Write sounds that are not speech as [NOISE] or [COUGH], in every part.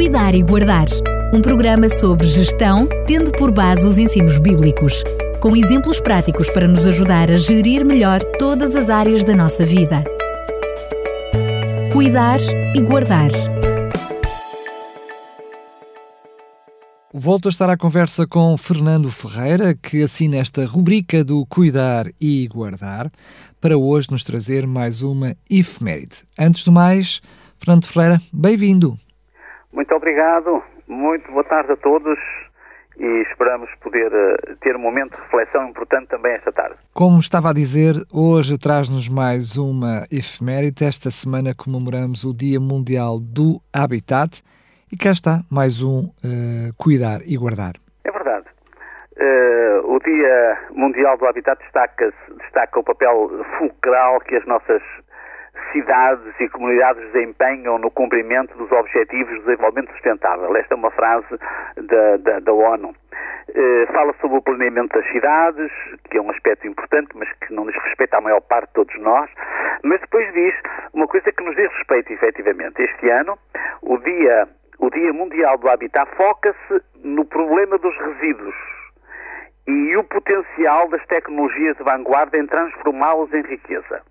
Cuidar e Guardar. Um programa sobre gestão, tendo por base os ensinos bíblicos, com exemplos práticos para nos ajudar a gerir melhor todas as áreas da nossa vida. Cuidar e Guardar. Volto a estar à conversa com Fernando Ferreira, que assina esta rubrica do Cuidar e Guardar, para hoje nos trazer mais uma efeméride. Antes de mais, Fernando Ferreira, bem-vindo. Muito obrigado, muito boa tarde a todos e esperamos poder uh, ter um momento de reflexão importante também esta tarde. Como estava a dizer, hoje traz-nos mais uma efeméride. Esta semana comemoramos o Dia Mundial do Habitat e cá está mais um uh, Cuidar e Guardar. É verdade. Uh, o Dia Mundial do Habitat destaca, destaca o papel fulcral que as nossas cidades e comunidades desempenham no cumprimento dos Objetivos de Desenvolvimento Sustentável. Esta é uma frase da, da, da ONU. Eh, fala sobre o planeamento das cidades, que é um aspecto importante, mas que não diz respeito à maior parte de todos nós, mas depois diz uma coisa que nos diz respeito, efetivamente. Este ano, o Dia, o dia Mundial do Habitat foca-se no problema dos resíduos e o potencial das tecnologias de vanguarda em transformá-los em riqueza.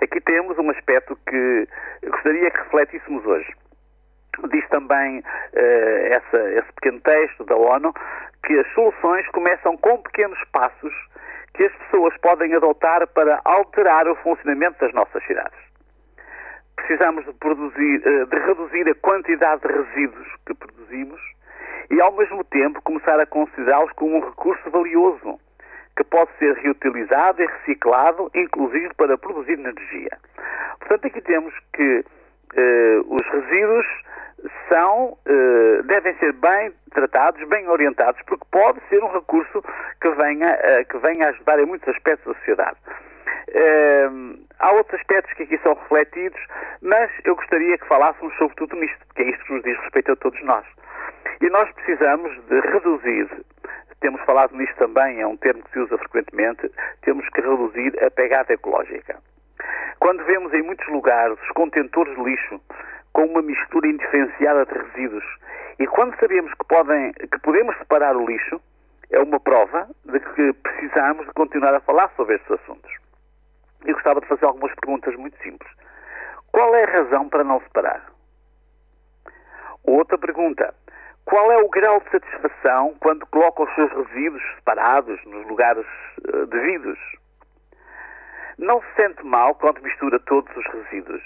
Aqui temos um aspecto que gostaria que refletíssemos hoje. Diz também uh, essa, esse pequeno texto da ONU que as soluções começam com pequenos passos que as pessoas podem adotar para alterar o funcionamento das nossas cidades. Precisamos de, produzir, uh, de reduzir a quantidade de resíduos que produzimos e, ao mesmo tempo, começar a considerá-los como um recurso valioso que pode ser reutilizado e reciclado, inclusive para produzir energia. Portanto, aqui temos que eh, os resíduos são, eh, devem ser bem tratados, bem orientados, porque pode ser um recurso que venha, eh, que venha ajudar em muitos aspectos da sociedade. Eh, há outros aspectos que aqui são refletidos, mas eu gostaria que falássemos sobre tudo nisto, porque é isto que nos diz respeito a todos nós. E nós precisamos de reduzir temos falado nisto também, é um termo que se usa frequentemente, temos que reduzir a pegada ecológica. Quando vemos em muitos lugares os contentores de lixo com uma mistura indiferenciada de resíduos e quando sabemos que, podem, que podemos separar o lixo, é uma prova de que precisamos de continuar a falar sobre estes assuntos. Eu gostava de fazer algumas perguntas muito simples. Qual é a razão para não separar? Outra pergunta. Qual é o grau de satisfação quando coloca os seus resíduos separados nos lugares uh, devidos? Não se sente mal quando mistura todos os resíduos?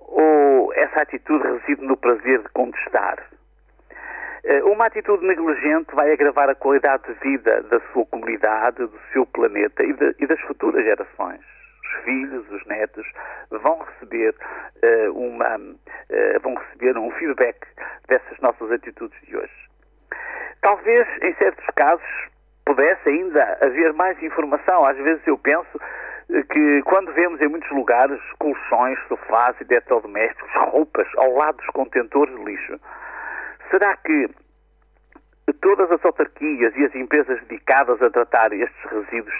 Ou essa atitude reside no prazer de contestar? Uh, uma atitude negligente vai agravar a qualidade de vida da sua comunidade, do seu planeta e, de, e das futuras gerações filhos, os netos, vão receber uh, uma, uh, vão receber um feedback nossas atitudes de hoje. Talvez, em certos casos, pudesse ainda haver mais informação. Às vezes eu penso eh, que quando vemos em muitos lugares colchões, sofás e eletrodomésticos, roupas ao lado dos contentores de lixo, será que todas as autarquias e as empresas dedicadas a tratar estes resíduos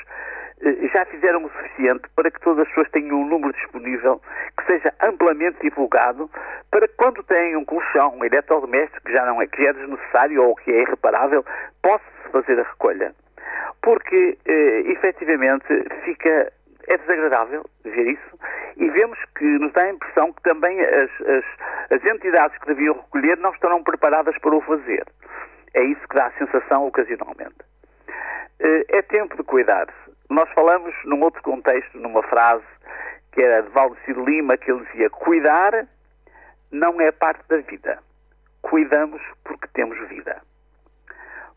já fizeram o suficiente para que todas as pessoas tenham um número disponível que seja amplamente divulgado para que quando têm um colchão, um eletrodoméstico que já não é, que é desnecessário ou que é irreparável, possa-se fazer a recolha. Porque, eh, efetivamente, fica é desagradável ver isso e vemos que nos dá a impressão que também as, as, as entidades que deviam recolher não estarão preparadas para o fazer. É isso que dá a sensação ocasionalmente. Eh, é tempo de cuidar. Nós falamos num outro contexto, numa frase que era de Valdecir Lima, que ele dizia: Cuidar não é parte da vida. Cuidamos porque temos vida.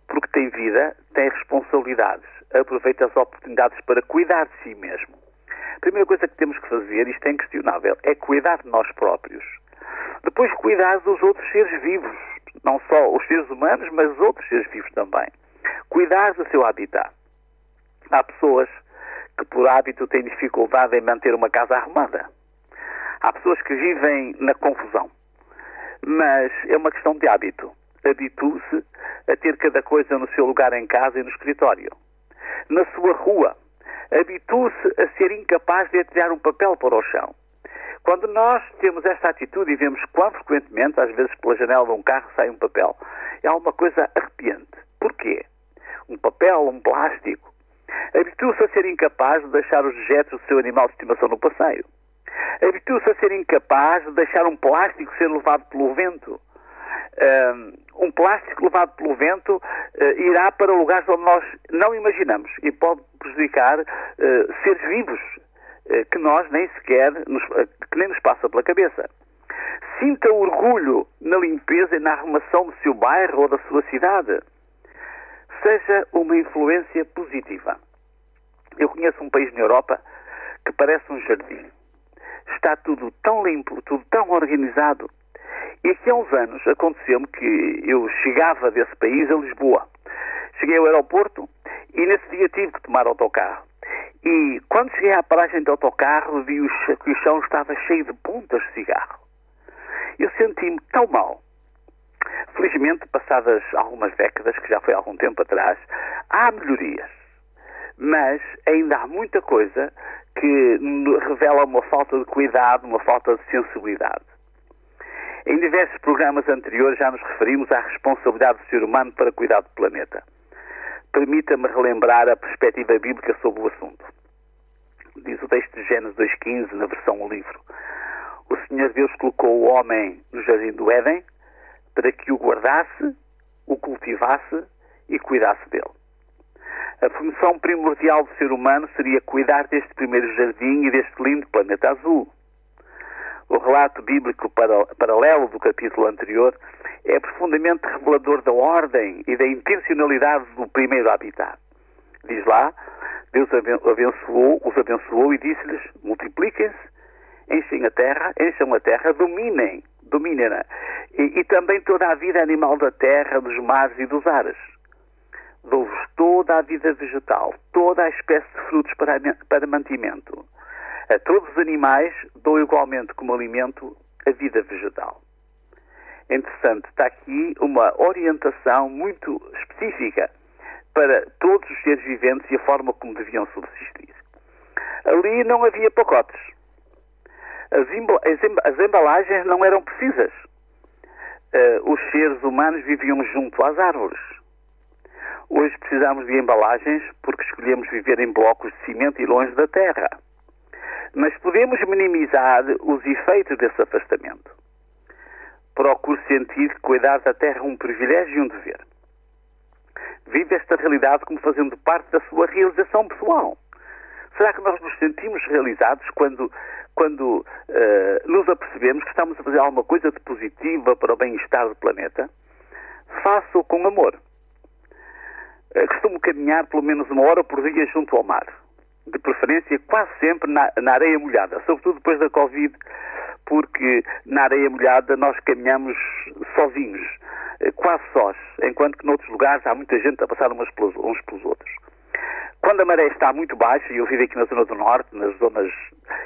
Porque tem vida, tem responsabilidades. Aproveita as oportunidades para cuidar de si mesmo. A primeira coisa que temos que fazer, isto é inquestionável, é cuidar de nós próprios. Depois, cuidar dos outros seres vivos. Não só os seres humanos, mas os outros seres vivos também. Cuidar do seu habitat. Há pessoas que, por hábito, têm dificuldade em manter uma casa arrumada. Há pessoas que vivem na confusão. Mas é uma questão de hábito. Habitue-se a ter cada coisa no seu lugar em casa e no escritório. Na sua rua, habitue-se a ser incapaz de atirar um papel para o chão. Quando nós temos esta atitude e vemos quão frequentemente, às vezes pela janela de um carro sai um papel, é alguma coisa arrepiante. Porquê? Um papel, um plástico. Habitua-se a ser incapaz de deixar os dejetos do seu animal de estimação no passeio. Habitua-se a ser incapaz de deixar um plástico ser levado pelo vento. Um plástico levado pelo vento uh, irá para lugares onde nós não imaginamos e pode prejudicar uh, seres vivos uh, que nós nem sequer, nos, que nem nos passa pela cabeça. Sinta orgulho na limpeza e na arrumação do seu bairro ou da sua cidade. Seja uma influência positiva. Eu conheço um país na Europa que parece um jardim. Está tudo tão limpo, tudo tão organizado. E aqui há uns anos aconteceu-me que eu chegava desse país a Lisboa. Cheguei ao aeroporto e nesse dia tive que tomar autocarro. E quando cheguei à paragem do autocarro, vi que o chão estava cheio de pontas de cigarro. Eu senti-me tão mal. Felizmente, passadas algumas décadas, que já foi algum tempo atrás, há melhorias. Mas ainda há muita coisa que revela uma falta de cuidado, uma falta de sensibilidade. Em diversos programas anteriores já nos referimos à responsabilidade do ser humano para cuidar do planeta. Permita-me relembrar a perspectiva bíblica sobre o assunto. Diz o texto de Gênesis 2.15, na versão livro. O Senhor Deus colocou o homem no jardim do Éden para que o guardasse, o cultivasse e cuidasse dele. A função primordial do ser humano seria cuidar deste primeiro jardim e deste lindo planeta azul. O relato bíblico paralelo do capítulo anterior é profundamente revelador da ordem e da intencionalidade do primeiro habitat. Diz lá, Deus abençoou, os abençoou e disse-lhes: multipliquem-se, enchem a terra, encham a terra, dominem, dominem-na. E, e também toda a vida animal da terra, dos mares e dos ares. Dou-vos toda a vida vegetal, toda a espécie de frutos para, para mantimento a todos os animais dou igualmente como alimento a vida vegetal. Interessante, está aqui uma orientação muito específica para todos os seres viventes e a forma como deviam subsistir. Ali não havia pacotes. As, embalagens não eram precisas. Uh, os seres humanos viviam junto às árvores. Hoje precisamos de embalagens porque escolhemos viver em blocos de cimento e longe da terra. Mas podemos minimizar os efeitos desse afastamento. Procure sentir que cuidar da terra é um privilégio e um dever. Vive esta realidade como fazendo parte da sua realização pessoal. Será que nós nos sentimos realizados quando, quando uh, nos apercebemos que estamos a fazer alguma coisa de positiva para o bem-estar do planeta? Faça-o com amor. Uh, costumo caminhar pelo menos uma hora por dia junto ao mar de preferência quase sempre na, na, areia molhada, sobretudo depois da Covid, porque na areia molhada nós caminhamos sozinhos, eh, quase sós, enquanto que noutros lugares há muita gente a passar uns pelos, uns pelos outros. Quando a maré está muito baixa, e eu vivo aqui na zona do norte, nas zonas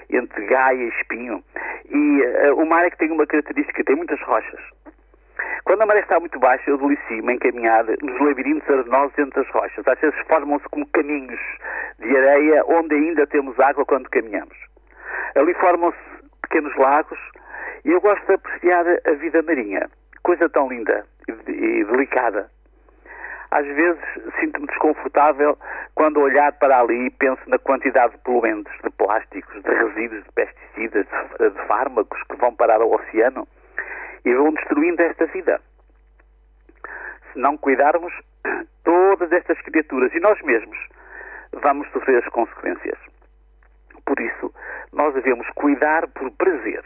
entre Gaia e Espinho, e uh, o mar é que tem uma característica, tem muitas rochas. Quando a maré está muito baixa, eu delicio-me em caminhar nos labirintos arenosos entre as rochas. Às vezes formam-se como caminhos de areia onde ainda temos água quando caminhamos. Ali formam-se pequenos lagos e eu gosto de apreciar a vida marinha. Coisa tão linda e, delicada. Às vezes sinto-me desconfortável quando olhar para ali e penso na quantidade de poluentes, de plásticos, de resíduos, de pesticidas, de, de fármacos que vão parar ao oceano e vão destruindo esta vida. Se não cuidarmos, [CLEARS THROAT] todas estas criaturas e nós mesmos vamos sofrer as consequências. Por isso, nós devemos cuidar por prazer.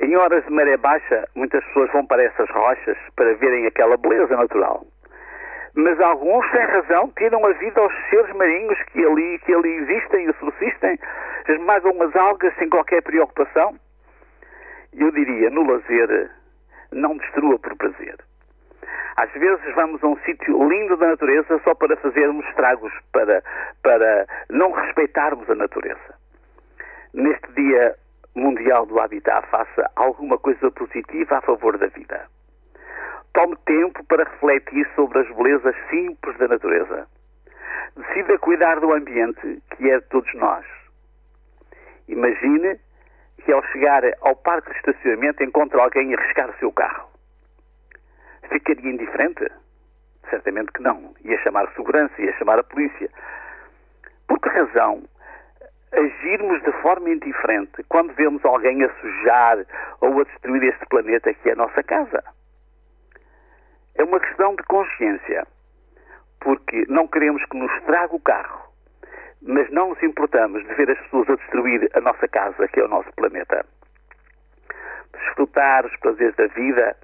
Em horas de maré baixa, muitas pessoas vão para essas rochas para verem aquela beleza natural. Mas alguns, sem razão, tiram a vida aos seres marinhos que ali, que ali existem e subsistem, esmagam as algas sem qualquer preocupação eu diria, no lazer, não destrua por prazer. Às vezes vamos a um sítio lindo da natureza só para fazermos estragos, para, para não respeitarmos a natureza. Neste Dia Mundial do Habitat, faça alguma coisa positiva a favor da vida. Tome tempo para refletir sobre as belezas simples da natureza. Decida cuidar do ambiente que é de todos nós. Imagine que ao chegar ao parque de estacionamento encontra alguém a arriscar o seu carro. Ficaria indiferente? Certamente que não. Ia chamar a segurança, ia chamar a polícia. Por que razão agirmos de forma indiferente quando vemos alguém a sujar ou a destruir este planeta que é a nossa casa? É uma questão de consciência, porque não queremos que nos traga o carro, mas não nos importamos de ver as pessoas a destruir a nossa casa, que é o nosso planeta. Desfrutar os prazeres da vida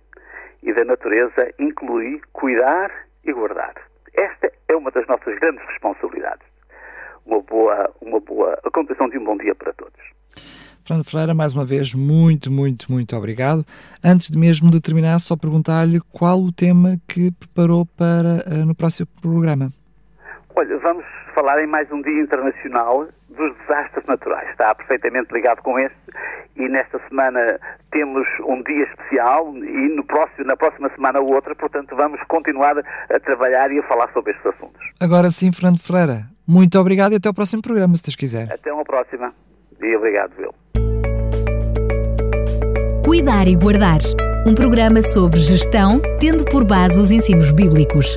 e da natureza inclui cuidar e guardar. Esta é uma das nossas grandes responsabilidades. Uma boa, uma boa a condição de um bom dia para todos. Fernando Ferreira, mais uma vez, muito, muito, muito obrigado. Antes de mesmo de terminar, só perguntar-lhe qual o tema que preparou para uh, no próximo programa. Olha, vamos falar em mais um Dia Internacional dos Desastres Naturais. Está perfeitamente ligado com este e nesta semana temos um dia especial e no próximo, na próxima semana outra, portanto vamos continuar a trabalhar e a falar sobre estes assuntos. Agora sim, Fernando Ferreira, muito obrigado e até ao próximo programa, se Deus quiser. Até uma próxima e obrigado, Will. Cuidar e Guardar um programa sobre gestão, tendo por base os ensinos bíblicos,